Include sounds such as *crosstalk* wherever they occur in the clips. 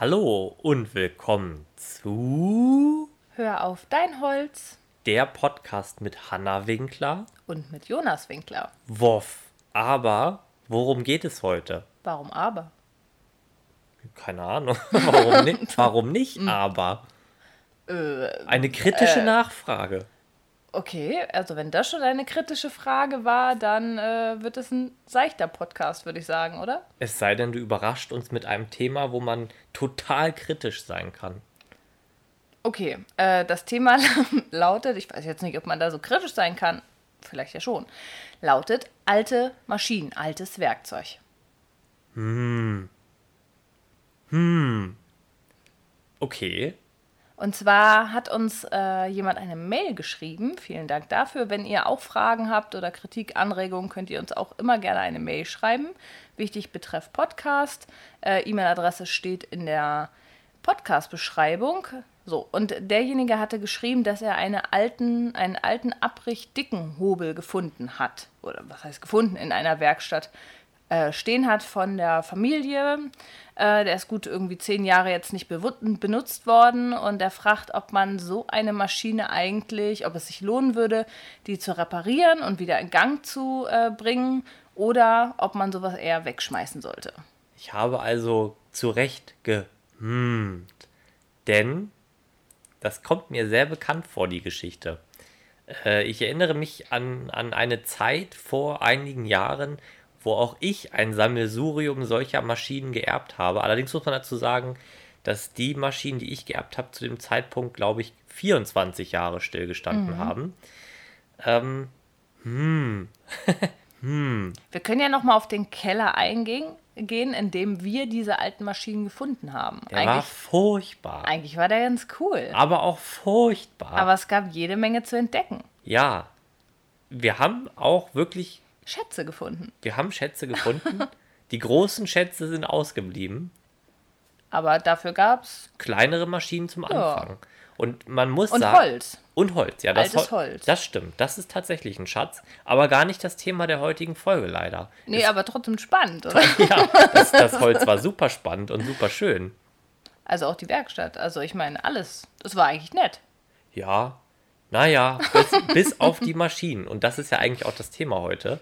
Hallo und willkommen zu Hör auf dein Holz der Podcast mit Hanna Winkler und mit Jonas Winkler. Woff. Aber worum geht es heute? Warum aber? Keine Ahnung. *laughs* Warum nicht? Warum *laughs* nicht aber? Äh, Eine kritische Nachfrage. Okay, also wenn das schon eine kritische Frage war, dann äh, wird es ein seichter Podcast, würde ich sagen, oder? Es sei denn, du überrascht uns mit einem Thema, wo man total kritisch sein kann. Okay, äh, das Thema *laughs* lautet, ich weiß jetzt nicht, ob man da so kritisch sein kann, vielleicht ja schon, lautet alte Maschinen, altes Werkzeug. Okay. Und zwar hat uns äh, jemand eine Mail geschrieben. Vielen Dank dafür. Wenn ihr auch Fragen habt oder Kritik, Anregungen, könnt ihr uns auch immer gerne eine Mail schreiben. Wichtig betreff Podcast. Äh, E-Mail-Adresse steht in der Podcast-Beschreibung. So, und derjenige hatte geschrieben, dass er eine alten, einen alten abrichtdicken Hobel gefunden hat. Oder was heißt gefunden? In einer Werkstatt äh, stehen hat von der Familie. Äh, der ist gut irgendwie zehn Jahre jetzt nicht benutzt worden und er fragt, ob man so eine Maschine eigentlich, ob es sich lohnen würde, die zu reparieren und wieder in Gang zu äh, bringen oder ob man sowas eher wegschmeißen sollte. Ich habe also zu Recht gehmmt. Denn das kommt mir sehr bekannt vor, die Geschichte. Äh, ich erinnere mich an, an eine Zeit vor einigen Jahren, wo auch ich ein Sammelsurium solcher Maschinen geerbt habe. Allerdings muss man dazu sagen, dass die Maschinen, die ich geerbt habe, zu dem Zeitpunkt, glaube ich, 24 Jahre stillgestanden haben. Ähm, *laughs* Wir können ja noch mal auf den Keller eingehen, gehen, in dem wir diese alten Maschinen gefunden haben. der war Eigentlich, furchtbar. eigentlich war der ganz cool. aber auch furchtbar. Aber es gab jede Menge zu entdecken. ja, wir haben auch wirklich Schätze gefunden. Wir haben Schätze gefunden. *laughs* Die großen Schätze sind ausgeblieben. Aber dafür gab es. Kleinere Maschinen zum Ja. Anfang. Und man muss Und sagen. Holz. Und Holz, ja. Das Altes Hol- Holz. Das stimmt. Das ist tatsächlich ein Schatz. Aber gar nicht das Thema der heutigen Folge, leider. Nee, aber trotzdem spannend, oder? *laughs* Ja, das, das *laughs* Holz war super spannend und super schön. Also auch die Werkstatt. Also ich meine, alles. Das war eigentlich nett. Ja, naja, bis, *laughs* bis auf die Maschinen. Und das ist ja eigentlich auch das Thema heute.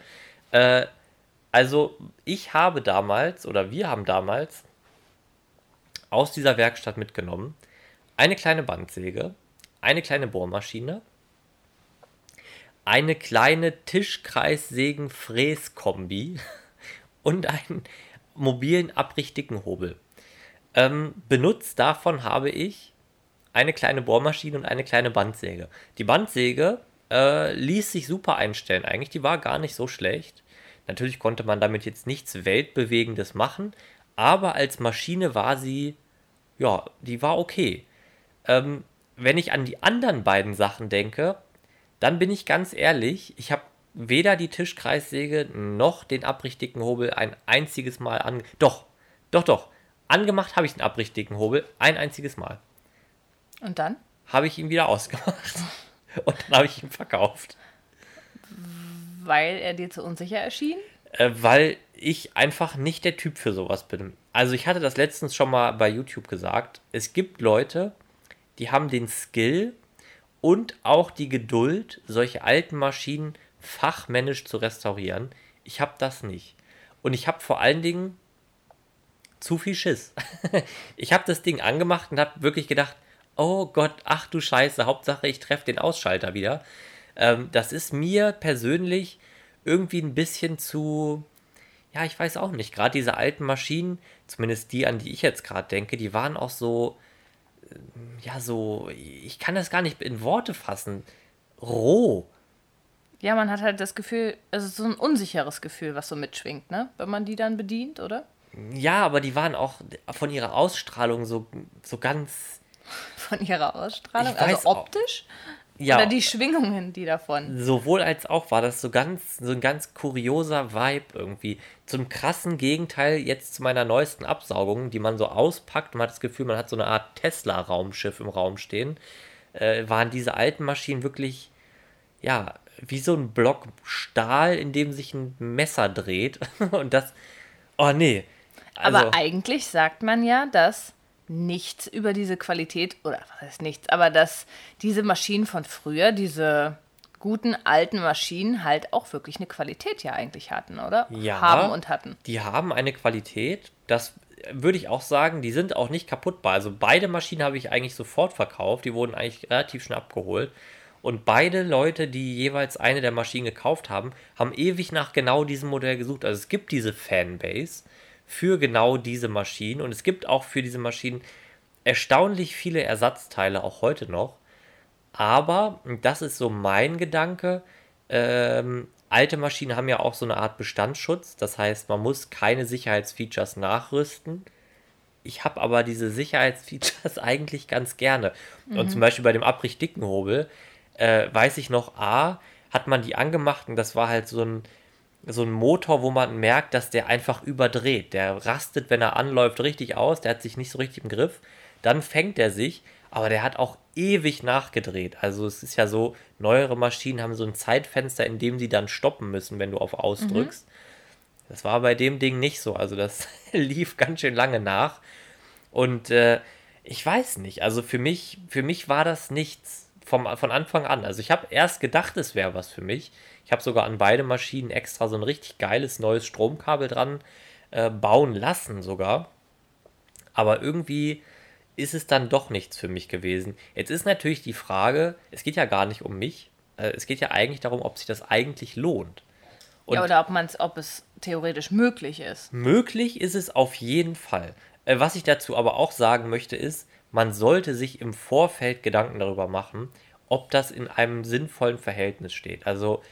Äh, also, ich habe damals, oder wir haben damals aus dieser Werkstatt mitgenommen eine kleine Bandsäge, eine kleine Bohrmaschine, eine kleine Tischkreissägen-Fräskombi *laughs* und einen mobilen abrichtigen Hobel. Ähm, benutzt davon habe ich eine kleine Bohrmaschine und eine kleine Bandsäge. Die Bandsäge äh, ließ sich super einstellen eigentlich, die war gar nicht so schlecht. Natürlich konnte man damit jetzt nichts Weltbewegendes machen, aber als Maschine war sie, ja, die war okay. Ähm, wenn ich an die anderen beiden Sachen denke, dann bin ich ganz ehrlich, ich habe weder die Tischkreissäge noch den abrichtigen Hobel ein einziges Mal an. Doch, doch, doch. Angemacht habe ich den abrichtigen Hobel ein einziges Mal Und dann? habe ich ihn wieder ausgemacht. *laughs* Und dann habe ich ihn verkauft. Weil er dir zu unsicher erschien? Äh, weil ich einfach nicht der Typ für sowas bin. Also ich hatte das letztens schon mal bei YouTube gesagt. Es gibt Leute, die haben den Skill und auch die Geduld, solche alten Maschinen fachmännisch zu restaurieren. Ich habe das nicht. Und ich habe vor allen Dingen zu viel Schiss. *laughs* ich habe das Ding angemacht und habe wirklich gedacht, oh Gott, ach du Scheiße, Hauptsache ich treffe den Ausschalter wieder. Ähm, das ist mir persönlich irgendwie ein bisschen zu, ja, ich weiß auch nicht, gerade diese alten Maschinen, zumindest die, an die ich jetzt gerade denke, die waren auch so, ähm, ja, so, ich kann das gar nicht in Worte fassen, roh. Ja, man hat halt das Gefühl, es ist so ein unsicheres Gefühl, was so mitschwingt, ne? Wenn man die dann bedient, oder? Ja, aber die waren auch von ihrer Ausstrahlung so, so ganz, Von ihrer Ausstrahlung. Ich Also auch- optisch? ja, Oder die Schwingungen, die davon. sowohl als auch war das so ganz, so ein ganz kurioser Vibe irgendwie. Zum krassen Gegenteil jetzt zu meiner neuesten Absaugung, die man so auspackt. Man hat das Gefühl, man hat so eine Art Tesla-Raumschiff im Raum stehen. Äh, waren diese alten Maschinen wirklich, ja, wie so ein Block Stahl, in dem sich ein Messer dreht. *laughs* Und das, oh nee. Also, Aber eigentlich sagt man ja, dass nichts über diese Qualität, oder was heißt nichts, aber dass diese Maschinen von früher, diese guten alten Maschinen halt auch wirklich eine Qualität ja eigentlich hatten, oder? Ja, Haben und hatten. Die haben eine Qualität, das würde ich auch sagen, die sind auch nicht kaputtbar. Also beide Maschinen habe ich eigentlich sofort verkauft, die wurden eigentlich relativ schnell abgeholt. Und beide Leute, die jeweils eine der Maschinen gekauft haben, haben ewig nach genau diesem Modell gesucht. Also es gibt diese Fanbase für genau diese Maschinen und es gibt auch für diese Maschinen erstaunlich viele Ersatzteile, auch heute noch. Aber, und das ist so mein Gedanke, ähm, alte Maschinen haben ja auch so eine Art Bestandsschutz. Das heißt, man muss keine Sicherheitsfeatures nachrüsten. Ich habe aber diese Sicherheitsfeatures *laughs* eigentlich ganz gerne. Mhm. Und zum Beispiel bei dem Abricht-Dickenhobel äh, weiß ich noch, A, hat man die angemacht und das war halt so ein, so ein Motor, wo man merkt, dass der einfach überdreht. Der rastet, wenn er anläuft, richtig aus. Der hat sich nicht so richtig im Griff. Dann fängt er sich, aber der hat auch ewig nachgedreht. Also es ist ja so, neuere Maschinen haben so ein Zeitfenster, in dem sie dann stoppen müssen, wenn du auf Aus mhm. Das war bei dem Ding nicht so. Also das *laughs* lief ganz schön lange nach. Und äh, ich weiß nicht. Also für mich, für mich war das nichts vom, von Anfang an. Also ich habe erst gedacht, es wäre was für mich. Ich habe sogar an beide Maschinen extra so ein richtig geiles neues Stromkabel dran äh, bauen lassen sogar. Aber irgendwie ist es dann doch nichts für mich gewesen. Jetzt ist natürlich die Frage, es geht ja gar nicht um mich. Äh, es geht ja eigentlich darum, ob sich das eigentlich lohnt. Und ja, oder ob, man's, ob es theoretisch möglich ist. Möglich ist es auf jeden Fall. Äh, was ich dazu aber auch sagen möchte, ist, man sollte sich im Vorfeld Gedanken darüber machen, ob das in einem sinnvollen Verhältnis steht. Also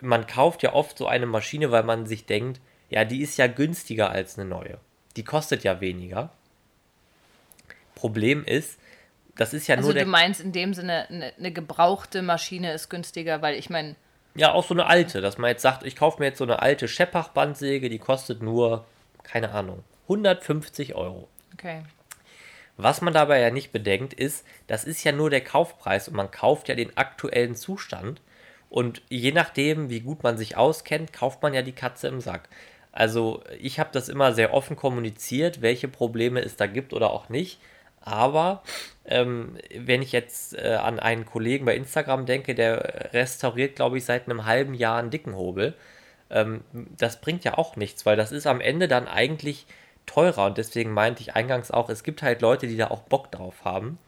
man kauft ja oft so eine Maschine, weil man sich denkt, ja, die ist ja günstiger als eine neue. Die kostet ja weniger. Problem ist, das ist ja also nur. Also du meinst in dem Sinne, eine, eine gebrauchte Maschine ist günstiger, weil ich meine. Ja, auch so eine alte, dass man jetzt sagt, ich kaufe mir jetzt so eine alte Scheppach-Bandsäge, die kostet nur, keine Ahnung, 150 Euro. Okay. Was man dabei ja nicht bedenkt, ist, das ist ja nur der Kaufpreis und man kauft ja den aktuellen Zustand. Und je nachdem, wie gut man sich auskennt, kauft man ja die Katze im Sack. Also ich habe das immer sehr offen kommuniziert, welche Probleme es da gibt oder auch nicht. Aber ähm, wenn ich jetzt äh, an einen Kollegen bei Instagram denke, der restauriert, glaube ich, seit einem halben Jahr einen dicken Hobel, ähm, das bringt ja auch nichts, weil das ist am Ende dann eigentlich teurer. Und deswegen meinte ich eingangs auch, es gibt halt Leute, die da auch Bock drauf haben.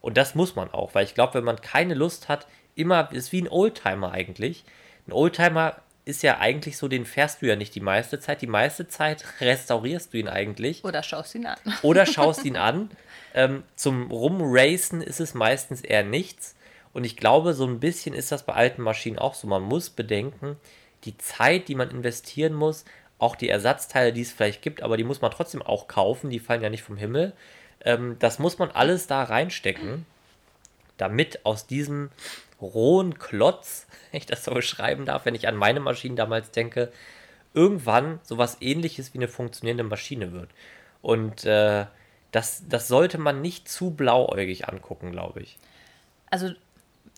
Und das muss man auch, weil ich glaube, wenn man keine Lust hat, immer, ist wie ein Oldtimer eigentlich. Ein Oldtimer ist ja eigentlich so, den fährst du ja nicht die meiste Zeit. Die meiste Zeit *laughs* restaurierst du ihn eigentlich. Oder schaust ihn an. *laughs* Oder schaust ihn *laughs* an. Ähm, zum Rumracen ist es meistens eher nichts. Und ich glaube, so ein bisschen ist das bei alten Maschinen auch so. Man muss bedenken, die Zeit, die man investieren muss, auch die Ersatzteile, die es vielleicht gibt, aber die muss man trotzdem auch kaufen, die fallen ja nicht vom Himmel. Ähm, das muss man alles da reinstecken, damit aus diesem rohen Klotz, *laughs* wenn ich das so beschreiben darf, wenn ich an meine Maschinen damals denke, irgendwann sowas ähnliches wie eine funktionierende Maschine wird. Und äh, das, das sollte man nicht zu blauäugig angucken, glaube ich. Also,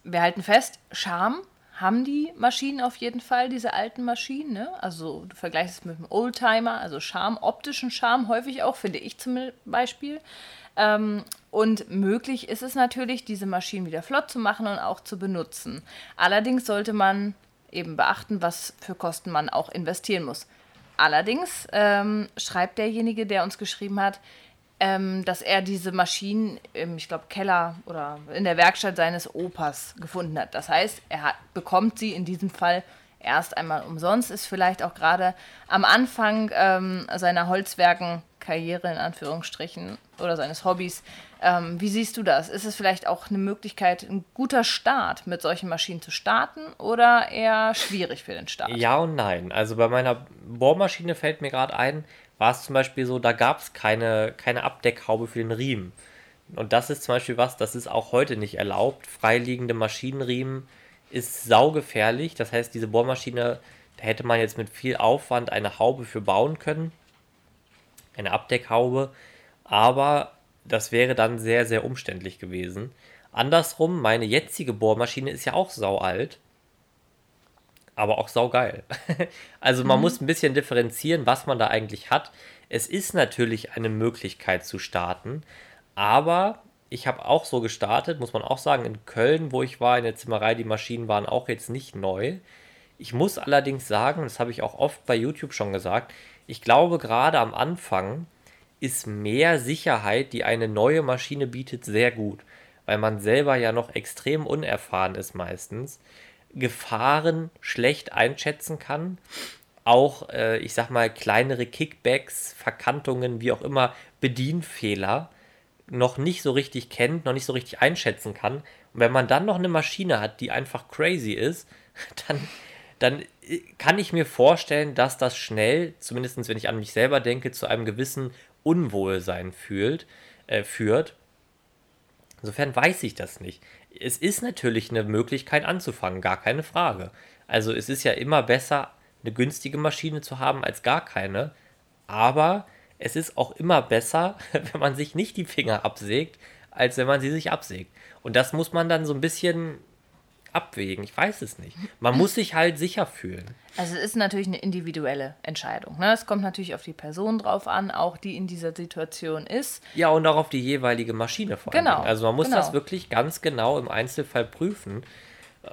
wir halten fest, Charme haben die Maschinen auf jeden Fall, diese alten Maschinen. Ne? Also, du vergleichst es mit einem Oldtimer, also Charme, optischen Charme häufig auch, finde ich zum Beispiel. Ähm, und möglich ist es natürlich, diese Maschinen wieder flott zu machen und auch zu benutzen. Allerdings sollte man eben beachten, was für Kosten man auch investieren muss. Allerdings ähm, schreibt derjenige, der uns geschrieben hat, ähm, dass er diese Maschinen im, ich glaube, Keller oder in der Werkstatt seines Opas gefunden hat. Das heißt, er hat, bekommt sie in diesem Fall erst einmal umsonst, ist vielleicht auch gerade am Anfang ähm, seiner Holzwerken-Karriere in Anführungsstrichen oder seines Hobbys. Ähm, wie siehst du das? Ist es vielleicht auch eine Möglichkeit, ein guter Start mit solchen Maschinen zu starten oder eher schwierig für den Start? Ja und nein. Also bei meiner Bohrmaschine fällt mir gerade ein, war es zum Beispiel so, da gab es keine, keine Abdeckhaube für den Riemen. Und das ist zum Beispiel was, das ist auch heute nicht erlaubt. Freiliegende Maschinenriemen ist saugefährlich. Das heißt, diese Bohrmaschine, da hätte man jetzt mit viel Aufwand eine Haube für bauen können. Eine Abdeckhaube. Aber das wäre dann sehr, sehr umständlich gewesen. Andersrum, meine jetzige Bohrmaschine ist ja auch saualt. Aber auch saugeil. *laughs* also man mhm. muss ein bisschen differenzieren, was man da eigentlich hat. Es ist natürlich eine Möglichkeit zu starten, Aber ich habe auch so gestartet, muss man auch sagen, in Köln, wo ich war, in der Zimmerei, die Maschinen waren auch jetzt nicht neu. Ich muss allerdings sagen, das habe ich auch oft bei YouTube schon gesagt, ich glaube gerade am Anfang ist mehr Sicherheit, die eine neue Maschine bietet, sehr gut, weil man selber ja noch extrem unerfahren ist meistens, Gefahren schlecht einschätzen kann, auch, äh, ich sag mal, kleinere Kickbacks, Verkantungen, wie auch immer, Bedienfehler noch nicht so richtig kennt, noch nicht so richtig einschätzen kann. Und wenn man dann noch eine Maschine hat, die einfach crazy ist, *laughs* dann, dann äh, kann ich mir vorstellen, dass das schnell, zumindest wenn ich an mich selber denke, zu einem gewissen Unwohlsein fühlt, äh, führt. Insofern weiß ich das nicht. Es ist natürlich eine Möglichkeit anzufangen, gar keine Frage. Also es ist ja immer besser, eine günstige Maschine zu haben als gar keine. Aber es ist auch immer besser, *laughs* wenn man sich nicht die Finger absägt, als wenn man sie sich absägt. Und das muss man dann so ein bisschen abwägen. Ich weiß es nicht. Man muss sich halt sicher fühlen. Also es ist natürlich eine individuelle Entscheidung. Ne? Es kommt natürlich auf die Person drauf an, auch die in dieser Situation ist. Ja, und auch auf die jeweilige Maschine vor allem. Genau. Also man muss genau. das wirklich ganz genau im Einzelfall prüfen,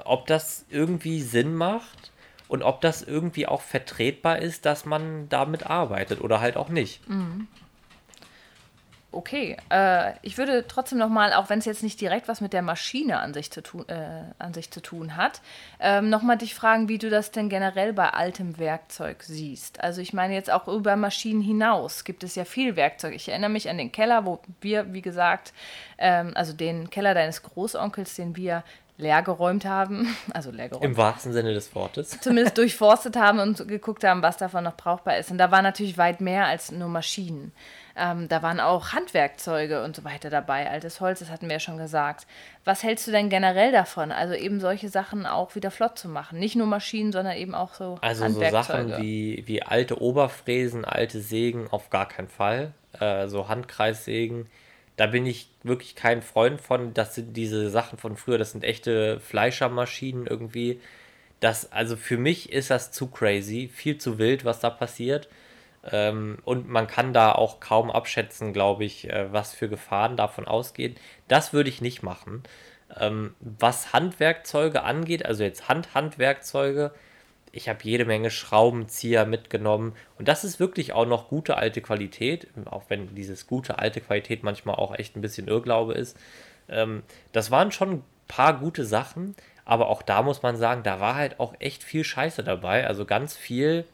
ob das irgendwie Sinn macht und ob das irgendwie auch vertretbar ist, dass man damit arbeitet oder halt auch nicht. Mhm. Okay, äh, ich würde trotzdem nochmal, auch wenn es jetzt nicht direkt was mit der Maschine an sich zu tun, äh, an sich zu tun hat, ähm, nochmal dich fragen, wie du das denn generell bei altem Werkzeug siehst. Also ich meine jetzt auch über Maschinen hinaus gibt es ja viel Werkzeug. Ich erinnere mich an den Keller, wo wir, wie gesagt, ähm, also den Keller deines Großonkels, den wir leergeräumt haben. *laughs* Also leergeräumt. Im wahrsten Sinne des Wortes. *laughs* Zumindest durchforstet haben und geguckt haben, was davon noch brauchbar ist. Und da war natürlich weit mehr als nur Maschinen. Ähm, da waren auch Handwerkzeuge und so weiter dabei, altes Holz, das hatten wir ja schon gesagt. Was hältst du denn generell davon? Also eben solche Sachen auch wieder flott zu machen. Nicht nur Maschinen, sondern eben auch so Also so Sachen wie, wie alte Oberfräsen, alte Sägen auf gar keinen Fall. Äh, so Handkreissägen da bin ich wirklich kein Freund von. Das sind diese Sachen von früher, das sind echte Fleischermaschinen irgendwie. Das, also für mich ist das zu crazy, viel zu wild, was da passiert. Ähm, und man kann da auch kaum abschätzen, glaube ich, äh, was für Gefahren davon ausgehen. Das würde ich nicht machen. Ähm, was Handwerkzeuge angeht, also jetzt Handhandwerkzeuge, ich habe jede Menge Schraubenzieher mitgenommen und das ist wirklich auch noch gute alte Qualität, auch wenn dieses gute alte Qualität manchmal auch echt ein bisschen Irrglaube ist. Ähm, das waren schon ein paar gute Sachen, aber auch da muss man sagen, da war halt auch echt viel Scheiße dabei. Also ganz viel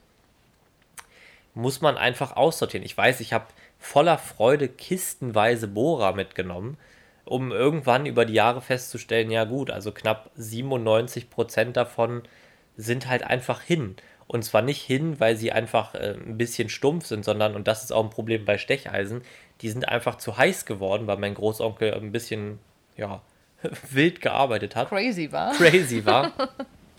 muss man einfach aussortieren. Ich weiß, ich habe voller Freude kistenweise Bohrer mitgenommen, um irgendwann über die Jahre festzustellen, ja gut, also knapp 97 Prozent davon sind halt einfach hin. Und zwar nicht hin, weil sie einfach äh, ein bisschen stumpf sind, sondern, und das ist auch ein Problem bei Stecheisen, die sind einfach zu heiß geworden, weil mein Großonkel ein bisschen, ja, *laughs* wild gearbeitet hat. Crazy war. Crazy war.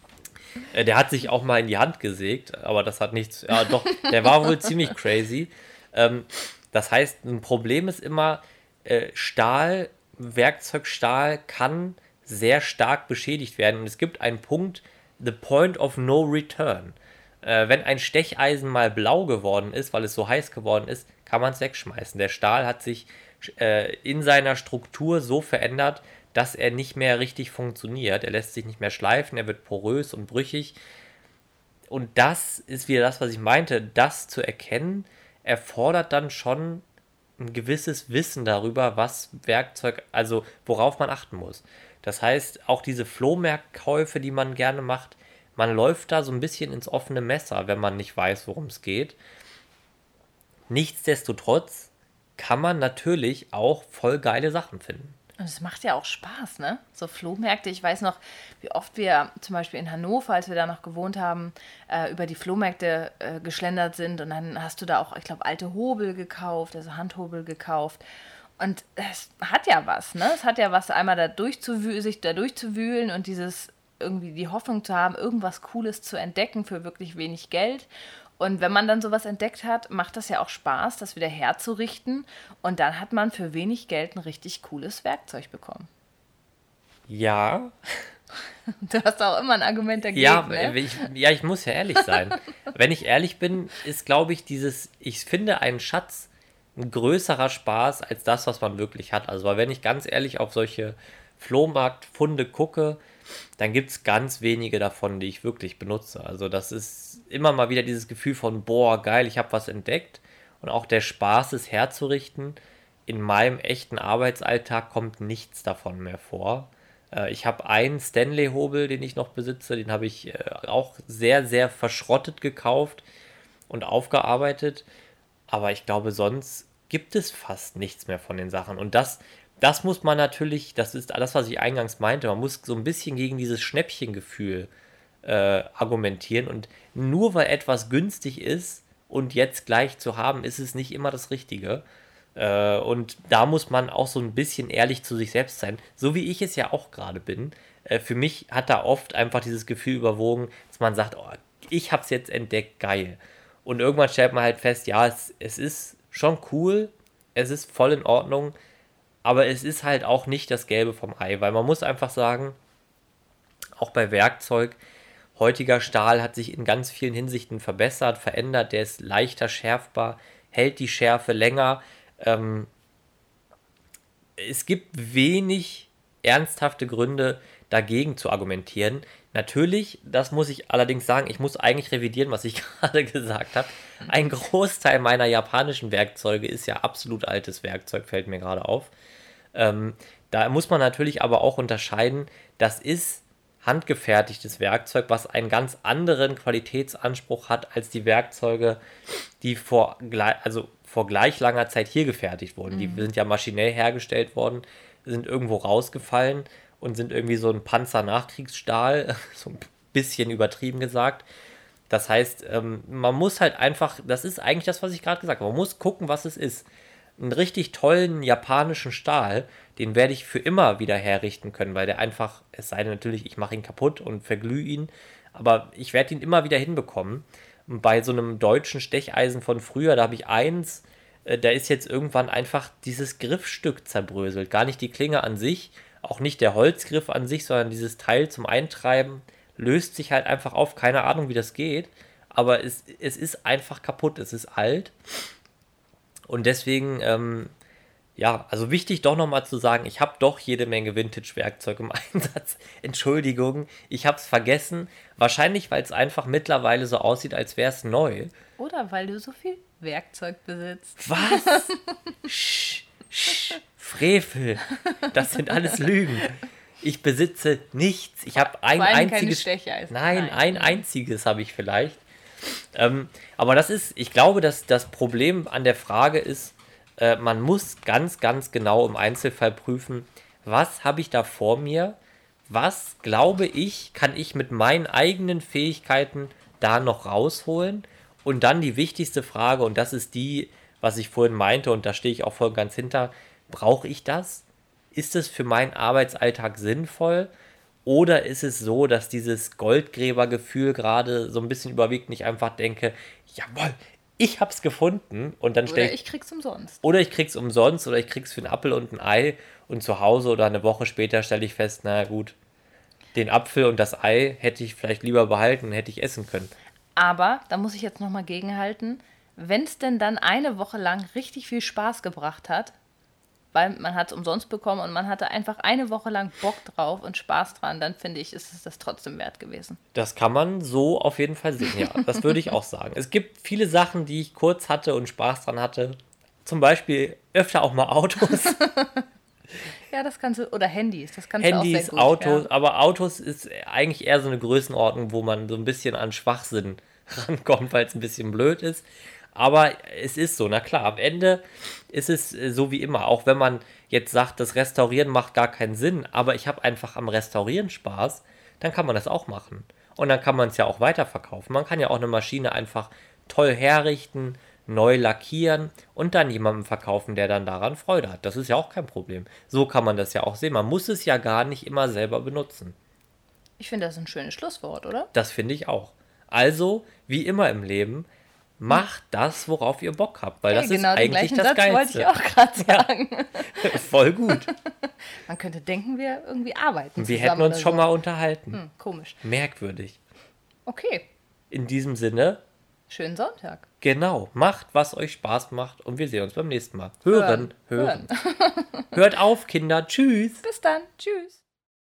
*laughs* äh, der hat sich auch mal in die Hand gesägt, aber das hat nichts, ja doch, der war wohl ziemlich crazy. Ähm, das heißt, ein Problem ist immer, äh, Stahl, Werkzeugstahl kann sehr stark beschädigt werden. Und es gibt einen Punkt, the point of no return. Äh, wenn ein Stecheisen mal blau geworden ist, weil es so heiß geworden ist, kann man es wegschmeißen. Der Stahl hat sich äh, in seiner Struktur so verändert, dass er nicht mehr richtig funktioniert. Er lässt sich nicht mehr schleifen, er wird porös und brüchig. Und das ist wieder das, was ich meinte. Das zu erkennen, erfordert dann schon ein gewisses Wissen darüber, was Werkzeug, also worauf man achten muss. Das heißt, auch diese Flohmarktkäufe, die man gerne macht, man läuft da so ein bisschen ins offene Messer, wenn man nicht weiß, worum es geht. Nichtsdestotrotz kann man natürlich auch voll geile Sachen finden. Und es macht ja auch Spaß, ne? So Flohmärkte. Ich weiß noch, wie oft wir zum Beispiel in Hannover, als wir da noch gewohnt haben, äh, über die Flohmärkte äh, geschlendert sind. Und dann hast du da auch, ich glaube, alte Hobel gekauft, also Handhobel gekauft. Und es hat ja was, ne? Es hat ja was, einmal da sich da durchzuwühlen und dieses irgendwie die Hoffnung zu haben, irgendwas Cooles zu entdecken für wirklich wenig Geld. Und wenn man dann sowas entdeckt hat, macht das ja auch Spaß, das wieder herzurichten. Und dann hat man für wenig Geld ein richtig cooles Werkzeug bekommen. Ja. *laughs* Du hast auch immer ein Argument dagegen. Ja, ne? ich, ja ich muss ja ehrlich sein. *laughs* wenn ich ehrlich bin, ist, glaube ich, dieses, ich finde einen Schatz ein größerer Spaß als das, was man wirklich hat. Also, weil wenn ich ganz ehrlich auf solche Flohmarktfunde gucke, dann gibt es ganz wenige davon, die ich wirklich benutze. Also das ist immer mal wieder dieses Gefühl von, boah, geil, ich habe was entdeckt. Und auch der Spaß, es herzurichten. In meinem echten Arbeitsalltag kommt nichts davon mehr vor. Äh, ich habe einen Stanley-Hobel, den ich noch besitze. Den habe ich äh, auch sehr, sehr verschrottet gekauft und aufgearbeitet. Aber ich glaube, sonst gibt es fast nichts mehr von den Sachen. Und das das muss man natürlich, das ist alles, was ich eingangs meinte, man muss so ein bisschen gegen dieses Schnäppchengefühl äh, argumentieren. Und nur weil etwas günstig ist und jetzt gleich zu haben, ist es nicht immer das Richtige. Äh, und da muss man auch so ein bisschen ehrlich zu sich selbst sein, so wie ich es ja auch gerade bin. Äh, für mich hat da oft einfach dieses Gefühl überwogen, dass man sagt, oh, ich habe es jetzt entdeckt, geil. Und irgendwann stellt man halt fest, ja, es, es ist schon cool, es ist voll in Ordnung, aber es ist halt auch nicht das Gelbe vom Ei, weil man muss einfach sagen, auch bei Werkzeug, heutiger Stahl hat sich in ganz vielen Hinsichten verbessert, verändert, der ist leichter schärfbar, hält die Schärfe länger. Ähm, es gibt wenig ernsthafte Gründe dagegen zu argumentieren. Natürlich, das muss ich allerdings sagen, ich muss eigentlich revidieren, was ich *laughs* gerade gesagt habe. Ein Großteil meiner japanischen Werkzeuge ist ja absolut altes Werkzeug, fällt mir gerade auf. Ähm, da muss man natürlich aber auch unterscheiden, das ist handgefertigtes Werkzeug, was einen ganz anderen Qualitätsanspruch hat als die Werkzeuge, die vor, also vor gleich langer Zeit hier gefertigt wurden. Mhm. Die sind ja maschinell hergestellt worden, sind irgendwo rausgefallen und sind irgendwie so ein Panzer-Nachkriegsstahl, *laughs* so ein bisschen übertrieben gesagt. Das heißt, ähm, man muss halt einfach, das ist eigentlich das, was ich gerade gesagt habe, man muss gucken, was es ist einen richtig tollen japanischen Stahl, den werde ich für immer wieder herrichten können, weil der einfach, es sei denn natürlich, ich mache ihn kaputt und verglühe ihn, aber ich werde ihn immer wieder hinbekommen. Bei so einem deutschen Stecheisen von früher, da habe ich eins, da ist jetzt irgendwann einfach dieses Griffstück zerbröselt. Gar nicht die Klinge an sich, auch nicht der Holzgriff an sich, sondern dieses Teil zum Eintreiben löst sich halt einfach auf. Keine Ahnung, wie das geht, aber es, es ist einfach kaputt, es ist alt. Und deswegen, ähm, ja, also wichtig doch nochmal zu sagen, ich habe doch jede Menge Vintage-Werkzeug im *laughs* Einsatz. Entschuldigung, ich habe es vergessen. Wahrscheinlich, weil es einfach mittlerweile so aussieht, als wäre es neu. Oder weil du so viel Werkzeug besitzt. Was? *laughs* sch, sch, Frevel. Das sind alles Lügen. Ich besitze nichts. Ich habe ein einziges. Nein, Nein, ein einziges habe ich vielleicht. Ähm, aber das ist, ich glaube, dass das Problem an der Frage ist, äh, man muss ganz, ganz genau im Einzelfall prüfen, was habe ich da vor mir, was glaube ich, kann ich mit meinen eigenen Fähigkeiten da noch rausholen und dann die wichtigste Frage, und das ist die, was ich vorhin meinte, und da stehe ich auch voll ganz hinter, brauche ich das? Ist es für meinen Arbeitsalltag sinnvoll? Oder ist es so, dass dieses Goldgräbergefühl gerade so ein bisschen überwiegt und ich einfach denke, jawohl, ich hab's gefunden und dann stelle ich. Oder ich krieg's umsonst. Oder ich krieg's umsonst oder ich krieg's für einen Apfel und ein Ei und zu Hause oder eine Woche später stelle ich fest, na gut, den Apfel und das Ei hätte ich vielleicht lieber behalten, hätte ich essen können. Aber da muss ich jetzt nochmal gegenhalten. Wenn es denn dann eine Woche lang richtig viel Spaß gebracht hat, weil man hat es umsonst bekommen und man hatte einfach eine Woche lang Bock drauf und Spaß dran, dann finde ich, ist es das trotzdem wert gewesen. Das kann man so auf jeden Fall sehen, ja. Das würde ich auch sagen. Es gibt viele Sachen, die ich kurz hatte und Spaß dran hatte. Zum Beispiel öfter auch mal Autos. *laughs* *laughs* ja, das kannst du, oder Handys, das kannst Handys, du auch sehr gut, Autos, ja. aber Autos ist eigentlich eher so eine Größenordnung, wo man so ein bisschen an Schwachsinn rankommt, weil es ein bisschen blöd ist. Aber es ist so, na klar, am Ende ist es äh, so wie immer, auch wenn man jetzt sagt, das Restaurieren macht gar keinen Sinn, aber ich habe einfach am Restaurieren Spaß, dann kann man das auch machen. Und dann kann man es ja auch weiterverkaufen. Man kann ja auch eine Maschine einfach toll herrichten, neu lackieren und dann jemandem verkaufen, der dann daran Freude hat. Das ist ja auch kein Problem. So kann man das ja auch sehen. Man muss es ja gar nicht immer selber benutzen. Ich finde das ein schönes Schlusswort, oder? Das finde ich auch. Also, wie immer im Leben, macht das, worauf ihr Bock habt, weil hey, das genau ist eigentlich das Satz Geilste. wollte ich auch gerade *laughs* sagen. Ja, *laughs* voll gut. *laughs* Man könnte denken, wir irgendwie arbeiten Wir hätten uns schon so. mal unterhalten. Hm, komisch. Merkwürdig. Okay. In diesem Sinne, Schönen Sonntag. Genau, macht, was euch Spaß macht und wir sehen uns beim nächsten Mal. Hören, hören. hören. Hört auf, Kinder. Tschüss. Bis dann. Tschüss.